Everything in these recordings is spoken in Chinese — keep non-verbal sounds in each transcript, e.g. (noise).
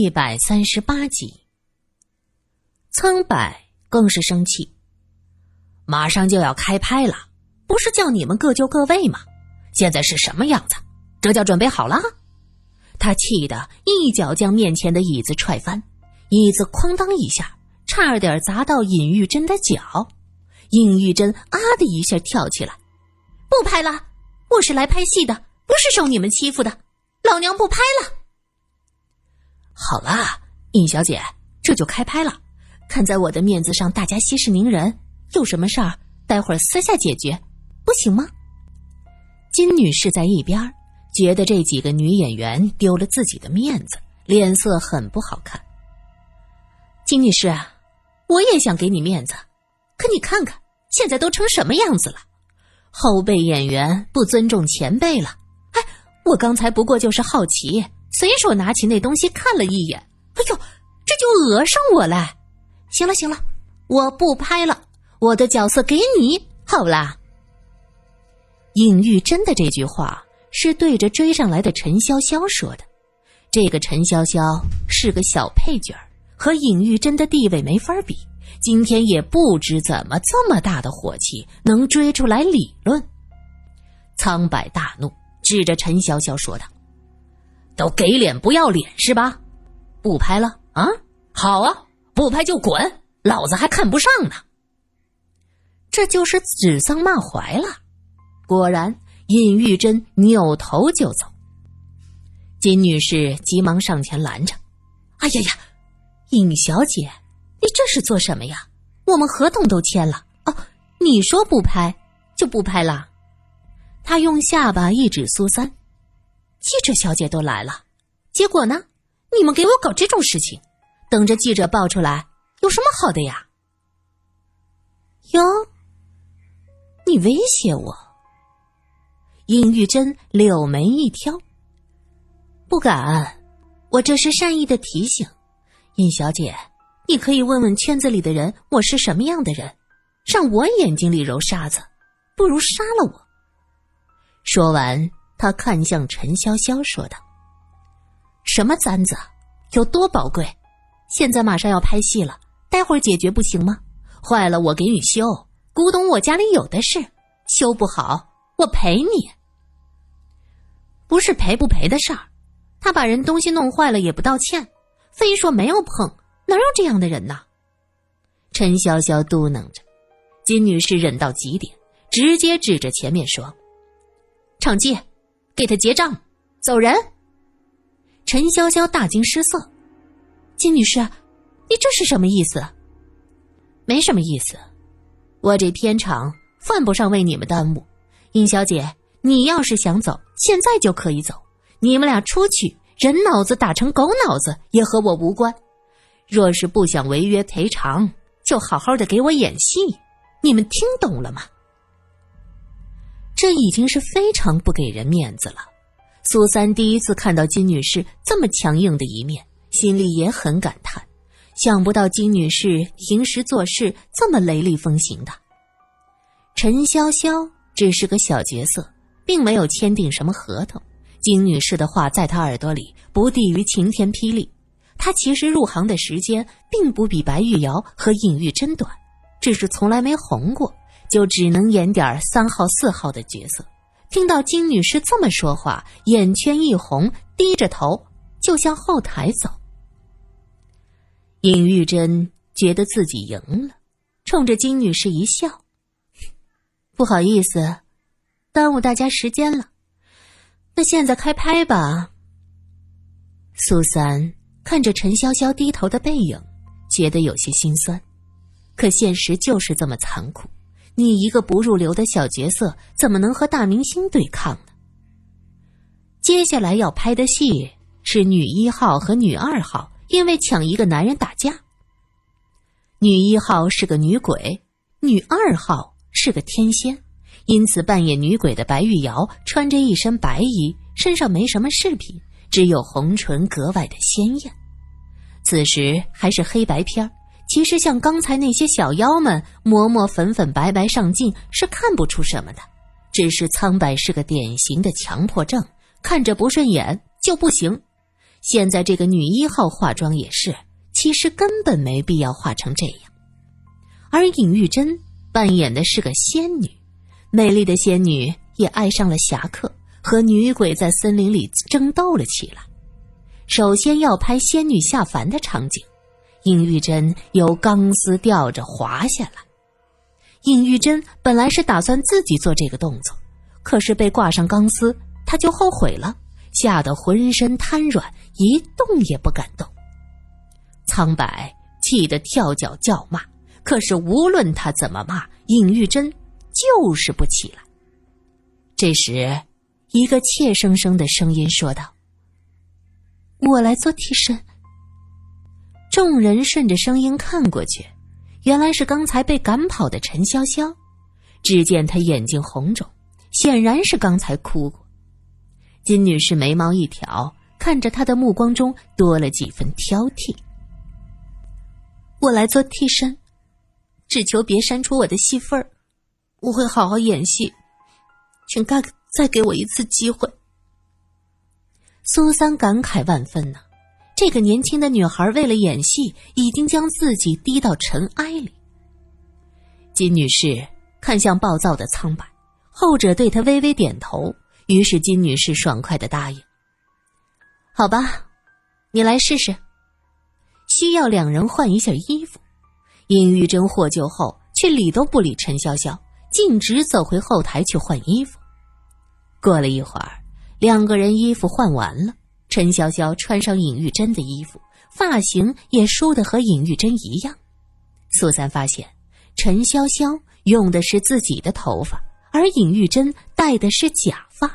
一百三十八集，苍柏更是生气。马上就要开拍了，不是叫你们各就各位吗？现在是什么样子？这叫准备好了？他气得一脚将面前的椅子踹翻，椅子哐当一下，差点砸到尹玉珍的脚。尹玉珍啊的一下跳起来：“不拍了！我是来拍戏的，不是受你们欺负的。老娘不拍了！”好了，尹小姐，这就开拍了。看在我的面子上，大家息事宁人。有什么事儿，待会儿私下解决，不行吗？金女士在一边觉得这几个女演员丢了自己的面子，脸色很不好看。金女士啊，我也想给你面子，可你看看现在都成什么样子了？后辈演员不尊重前辈了。哎，我刚才不过就是好奇。随手拿起那东西看了一眼，哎呦，这就讹上我了！行了行了，我不拍了，我的角色给你好啦。尹玉珍的这句话是对着追上来的陈潇潇说的，这个陈潇潇是个小配角和尹玉珍的地位没法比。今天也不知怎么这么大的火气能追出来理论。苍柏大怒，指着陈潇潇说道。都给脸不要脸是吧？不拍了啊？好啊，不拍就滚，老子还看不上呢。这就是指桑骂槐了。果然，尹玉珍扭头就走。金女士急忙上前拦着：“哎呀呀，尹小姐，你这是做什么呀？我们合同都签了哦，你说不拍就不拍了。”她用下巴一指苏三。记者小姐都来了，结果呢？你们给我搞这种事情，等着记者爆出来，有什么好的呀？哟，你威胁我？尹玉珍柳眉一挑，不敢，我这是善意的提醒。尹小姐，你可以问问圈子里的人，我是什么样的人，让我眼睛里揉沙子，不如杀了我。说完。他看向陈潇潇，说道：“什么簪子，有多宝贵？现在马上要拍戏了，待会儿解决不行吗？坏了我给你修，古董我家里有的是，修不好我赔你。不是赔不赔的事儿，他把人东西弄坏了也不道歉，非说没有碰，哪有这样的人呢？”陈潇潇嘟囔着，金女士忍到极点，直接指着前面说：“场记。”给他结账，走人。陈潇潇大惊失色：“金女士，你这是什么意思？”“没什么意思，我这片场犯不上为你们耽误。”“殷小姐，你要是想走，现在就可以走。你们俩出去，人脑子打成狗脑子也和我无关。若是不想违约赔偿，就好好的给我演戏。你们听懂了吗？”这已经是非常不给人面子了。苏三第一次看到金女士这么强硬的一面，心里也很感叹，想不到金女士平时做事这么雷厉风行的。陈潇潇只是个小角色，并没有签订什么合同。金女士的话在他耳朵里不低于晴天霹雳。他其实入行的时间并不比白玉瑶和尹玉珍短，只是从来没红过。就只能演点三号四号的角色。听到金女士这么说话，眼圈一红，低着头就向后台走。尹玉珍觉得自己赢了，冲着金女士一笑：“ (laughs) 不好意思，耽误大家时间了。那现在开拍吧。”苏三看着陈潇潇低头的背影，觉得有些心酸。可现实就是这么残酷。你一个不入流的小角色，怎么能和大明星对抗呢？接下来要拍的戏是女一号和女二号因为抢一个男人打架。女一号是个女鬼，女二号是个天仙，因此扮演女鬼的白玉瑶穿着一身白衣，身上没什么饰品，只有红唇格外的鲜艳。此时还是黑白片儿。其实像刚才那些小妖们抹抹粉粉白白上镜是看不出什么的，只是苍白是个典型的强迫症，看着不顺眼就不行。现在这个女一号化妆也是，其实根本没必要化成这样。而尹玉珍扮演的是个仙女，美丽的仙女也爱上了侠客，和女鬼在森林里争斗了起来。首先要拍仙女下凡的场景，尹玉珍由钢丝吊着滑下来。尹玉珍本来是打算自己做这个动作，可是被挂上钢丝，她就后悔了，吓得浑身瘫软，一动也不敢动。苍白气得跳脚叫骂。可是无论他怎么骂，尹玉珍就是不起来。这时，一个怯生生的声音说道：“我来做替身。”众人顺着声音看过去，原来是刚才被赶跑的陈潇潇。只见他眼睛红肿，显然是刚才哭过。金女士眉毛一挑，看着他的目光中多了几分挑剔。我来做替身。只求别删除我的戏份儿，我会好好演戏，请再再给我一次机会。苏三感慨万分呐，这个年轻的女孩为了演戏，已经将自己低到尘埃里。金女士看向暴躁的苍白，后者对她微微点头，于是金女士爽快的答应：“好吧，你来试试。需要两人换一下衣服。”尹玉珍获救后，却理都不理陈潇潇，径直走回后台去换衣服。过了一会儿，两个人衣服换完了，陈潇潇穿上尹玉珍的衣服，发型也梳得和尹玉珍一样。苏三发现，陈潇潇用的是自己的头发，而尹玉珍戴的是假发，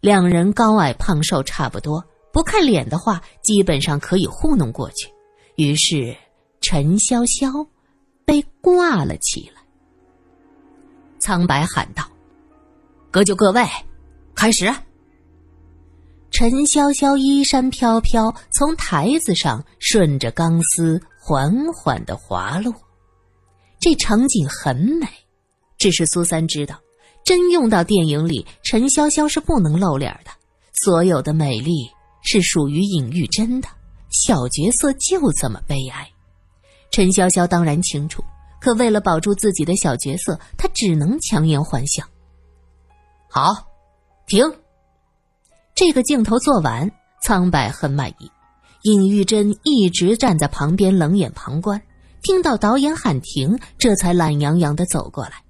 两人高矮胖瘦差不多，不看脸的话，基本上可以糊弄过去。于是，陈潇潇。被挂了起来。苍白喊道：“各就各位，开始。”陈潇潇衣衫飘飘，从台子上顺着钢丝缓缓的滑落。这场景很美，只是苏三知道，真用到电影里，陈潇潇是不能露脸的。所有的美丽是属于尹玉珍的，小角色就这么悲哀。陈潇潇当然清楚，可为了保住自己的小角色，他只能强颜欢笑。好，停。这个镜头做完，苍白很满意。尹玉珍一直站在旁边冷眼旁观，听到导演喊停，这才懒洋洋的走过来。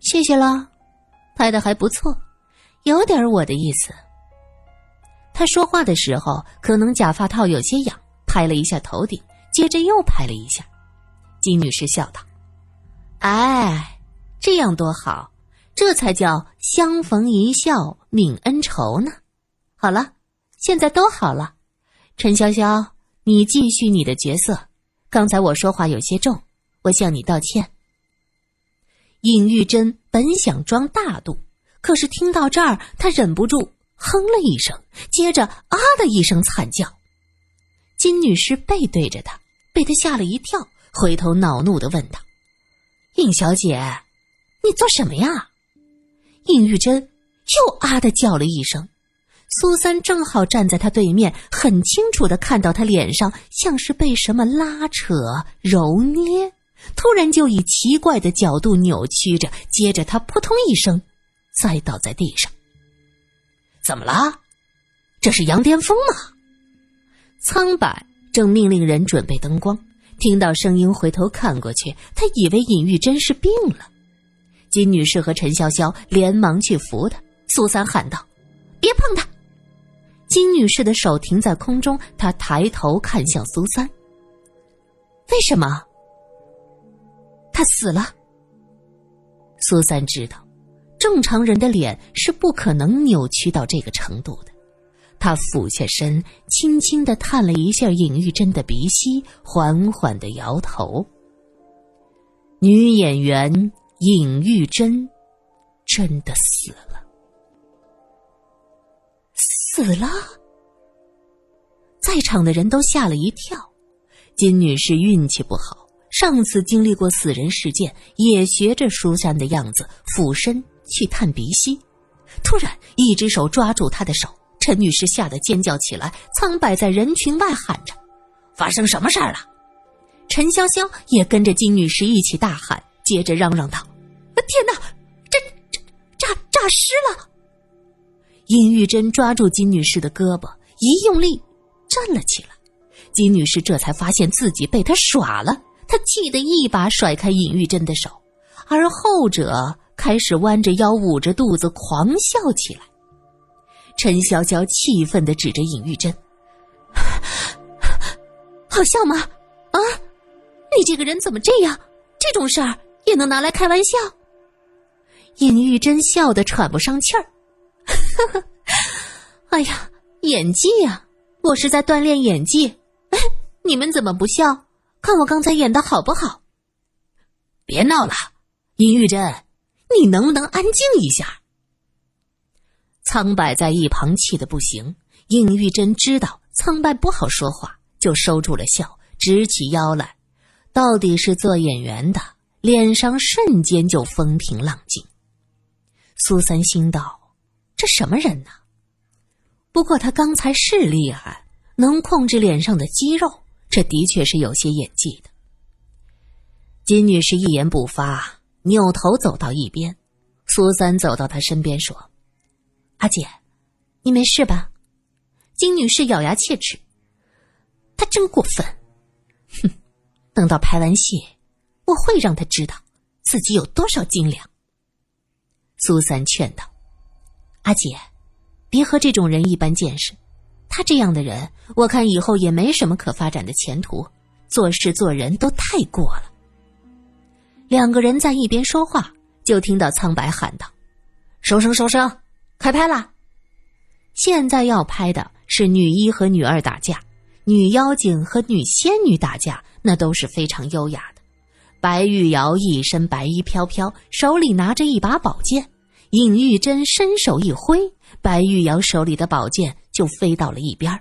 谢谢了，拍的还不错，有点我的意思。他说话的时候，可能假发套有些痒，拍了一下头顶。接着又拍了一下，金女士笑道：“哎，这样多好，这才叫相逢一笑泯恩仇呢。好了，现在都好了，陈潇潇，你继续你的角色。刚才我说话有些重，我向你道歉。”尹玉珍本想装大度，可是听到这儿，她忍不住哼了一声，接着啊的一声惨叫。金女士背对着他，被他吓了一跳，回头恼怒的问道：“尹小姐，你做什么呀？”尹玉珍又啊的叫了一声。苏三正好站在他对面，很清楚的看到他脸上像是被什么拉扯、揉捏，突然就以奇怪的角度扭曲着，接着他扑通一声栽倒在地上。怎么了？这是羊癫疯吗？苍白正命令人准备灯光，听到声音回头看过去，他以为尹玉珍是病了。金女士和陈潇潇连忙去扶她。苏三喊道：“别碰她！”金女士的手停在空中，她抬头看向苏三：“为什么？他死了？”苏三知道，正常人的脸是不可能扭曲到这个程度的。他俯下身，轻轻的探了一下尹玉珍的鼻息，缓缓的摇头。女演员尹玉珍真的死了，死了！在场的人都吓了一跳。金女士运气不好，上次经历过死人事件，也学着舒山的样子俯身去探鼻息，突然一只手抓住她的手。陈女士吓得尖叫起来，苍白在人群外喊着：“发生什么事儿了？”陈潇潇也跟着金女士一起大喊，接着嚷嚷道：“天哪，这这诈诈尸了！”殷玉珍抓住金女士的胳膊，一用力，站了起来。金女士这才发现自己被他耍了，她气得一把甩开尹玉珍的手，而后者开始弯着腰、捂着肚子狂笑起来。陈潇潇气愤地指着尹玉珍：“ (laughs) 好笑吗？啊，你这个人怎么这样？这种事儿也能拿来开玩笑？”尹玉珍笑得喘不上气儿。呵呵，哎呀，演技呀！我是在锻炼演技。哎，(laughs) 你们怎么不笑？看我刚才演的好不好？别闹了，尹玉珍，你能不能安静一下？苍白在一旁气得不行。尹玉珍知道苍白不好说话，就收住了笑，直起腰来。到底是做演员的，脸上瞬间就风平浪静。苏三心道。这什么人呢？不过他刚才是厉害，能控制脸上的肌肉，这的确是有些演技的。金女士一言不发，扭头走到一边。苏三走到她身边说：“阿姐，你没事吧？”金女士咬牙切齿：“他真过分！哼，等到拍完戏，我会让他知道自己有多少斤两。”苏三劝道。阿姐，别和这种人一般见识。他这样的人，我看以后也没什么可发展的前途，做事做人都太过了。两个人在一边说话，就听到苍白喊道：“收声，收声，开拍啦！”现在要拍的是女一和女二打架，女妖精和女仙女打架，那都是非常优雅的。白玉瑶一身白衣飘飘，手里拿着一把宝剑。尹玉珍伸手一挥，白玉瑶手里的宝剑就飞到了一边。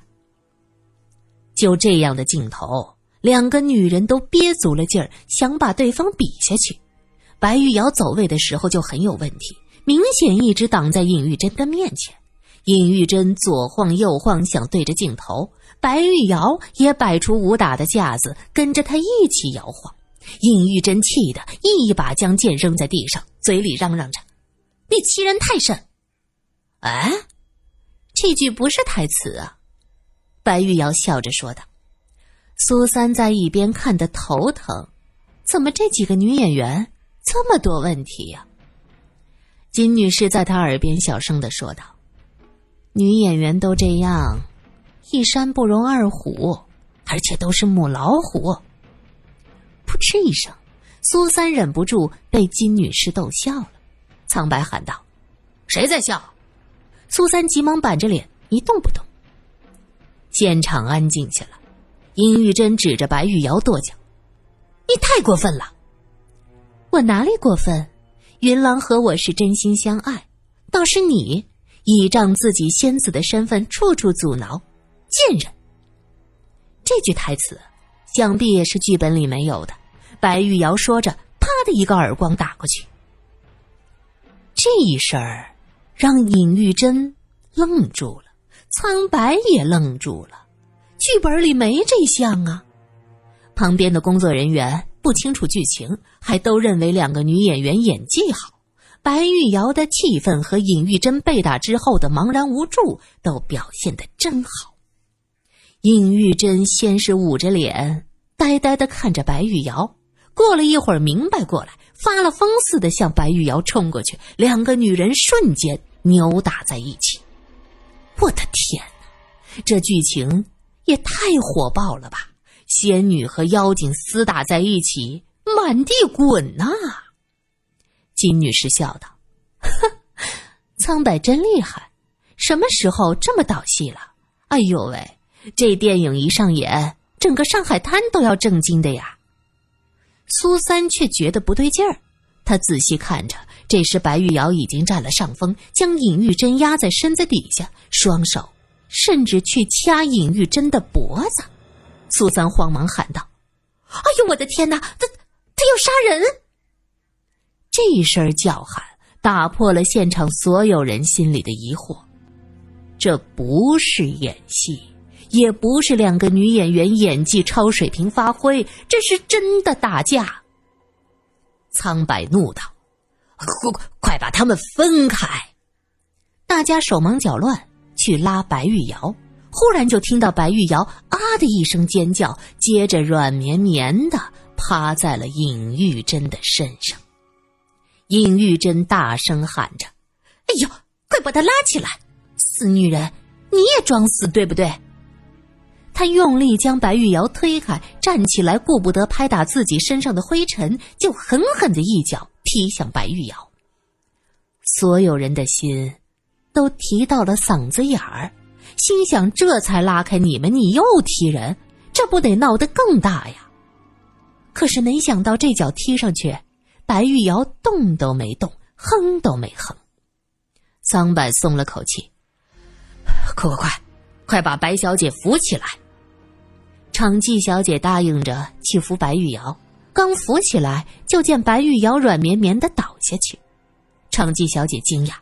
就这样的镜头，两个女人都憋足了劲儿，想把对方比下去。白玉瑶走位的时候就很有问题，明显一直挡在尹玉珍的面前。尹玉珍左晃右晃，想对着镜头，白玉瑶也摆出武打的架子，跟着她一起摇晃。尹玉珍气得一把将剑扔在地上，嘴里嚷嚷着。你欺人太甚！哎，这句不是台词啊。白玉瑶笑着说道。苏三在一边看得头疼，怎么这几个女演员这么多问题呀？金女士在他耳边小声的说道：“女演员都这样，一山不容二虎，而且都是母老虎。”噗嗤一声，苏三忍不住被金女士逗笑了。苍白喊道：“谁在笑？”苏三急忙板着脸一动不动。现场安静下来。殷玉珍指着白玉瑶跺脚：“你太过分了！我哪里过分？云郎和我是真心相爱，倒是你倚仗自己仙子的身份处处阻挠，贱人！”这句台词想必也是剧本里没有的。白玉瑶说着，啪的一个耳光打过去。这一事儿让尹玉珍愣住了，苍白也愣住了。剧本里没这项啊！旁边的工作人员不清楚剧情，还都认为两个女演员演技好。白玉瑶的气氛和尹玉珍被打之后的茫然无助都表现的真好。尹玉珍先是捂着脸，呆呆的看着白玉瑶，过了一会儿明白过来。发了疯似的向白玉瑶冲过去，两个女人瞬间扭打在一起。我的天哪，这剧情也太火爆了吧！仙女和妖精厮打在一起，满地滚呐！金女士笑道：“哼，苍白真厉害，什么时候这么导戏了？哎呦喂，这电影一上演，整个上海滩都要震惊的呀！”苏三却觉得不对劲儿，他仔细看着，这时白玉瑶已经占了上风，将尹玉珍压在身子底下，双手甚至去掐尹玉珍的脖子。苏三慌忙喊道：“哎呦，我的天哪！他他要杀人！”这一声叫喊打破了现场所有人心里的疑惑。这不是演戏，也不是两个女演员演技超水平发挥，这是真的打架。苍白怒道：“快快快把他们分开！”大家手忙脚乱去拉白玉瑶，忽然就听到白玉瑶啊的一声尖叫，接着软绵绵的趴在了尹玉珍的身上。尹玉珍大声喊着：“哎呦，快把她拉起来！死女人，你也装死对不对？”他用力将白玉瑶推开，站起来，顾不得拍打自己身上的灰尘，就狠狠的一脚踢向白玉瑶。所有人的心都提到了嗓子眼儿，心想：这才拉开你们，你又踢人，这不得闹得更大呀？可是没想到这脚踢上去，白玉瑶动都没动，哼都没哼。桑柏松了口气：“快快快，快把白小姐扶起来！”长记小姐答应着去扶白玉瑶，刚扶起来，就见白玉瑶软绵绵的倒下去。长记小姐惊讶：“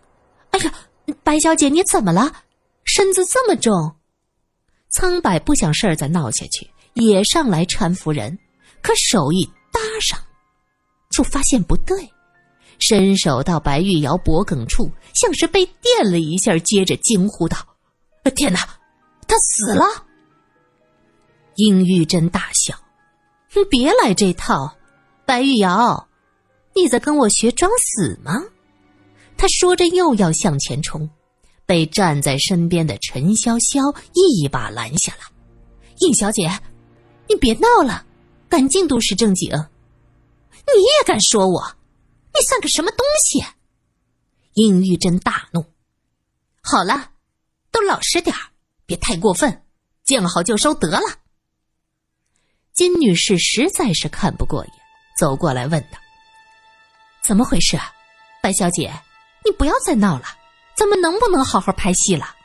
哎呀，白小姐你怎么了？身子这么重？”苍柏不想事儿再闹下去，也上来搀扶人，可手一搭上，就发现不对，伸手到白玉瑶脖颈处，像是被电了一下，接着惊呼道：“天哪，他死了！”殷玉珍大笑：“你别来这套，白玉瑶，你在跟我学装死吗？”他说着又要向前冲，被站在身边的陈潇潇一把拦下了。“殷小姐，你别闹了，赶紧都市正经。你也敢说我？你算个什么东西？”殷玉珍大怒：“好了，都老实点别太过分，见好就收得了。”金女士实在是看不过眼，走过来问道：“怎么回事啊，白小姐？你不要再闹了，咱们能不能好好拍戏了？”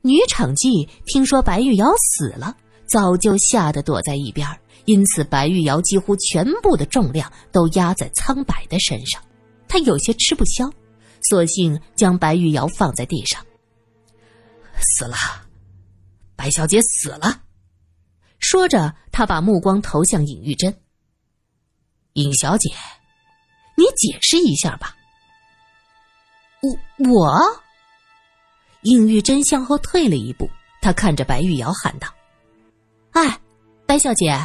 女场记听说白玉瑶死了，早就吓得躲在一边，因此白玉瑶几乎全部的重量都压在苍白的身上，她有些吃不消，索性将白玉瑶放在地上。死了，白小姐死了。说着，他把目光投向尹玉珍。尹小姐，你解释一下吧。我我。尹玉珍向后退了一步，她看着白玉瑶喊道：“哎，白小姐，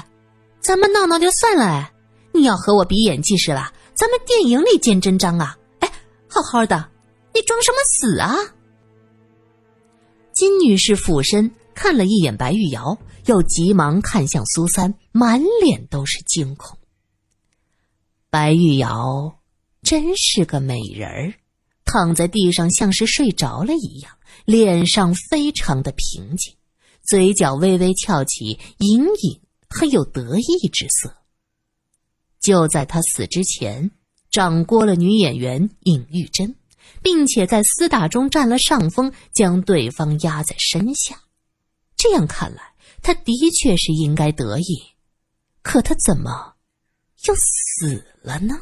咱们闹闹就算了，哎，你要和我比演技是吧？咱们电影里见真章啊！哎，好好的，你装什么死啊？”金女士俯身看了一眼白玉瑶。又急忙看向苏三，满脸都是惊恐。白玉瑶真是个美人儿，躺在地上像是睡着了一样，脸上非常的平静，嘴角微微翘起，隐隐很有得意之色。就在他死之前，掌掴了女演员尹玉珍，并且在厮打中占了上风，将对方压在身下。这样看来。他的确是应该得意，可他怎么又死了呢？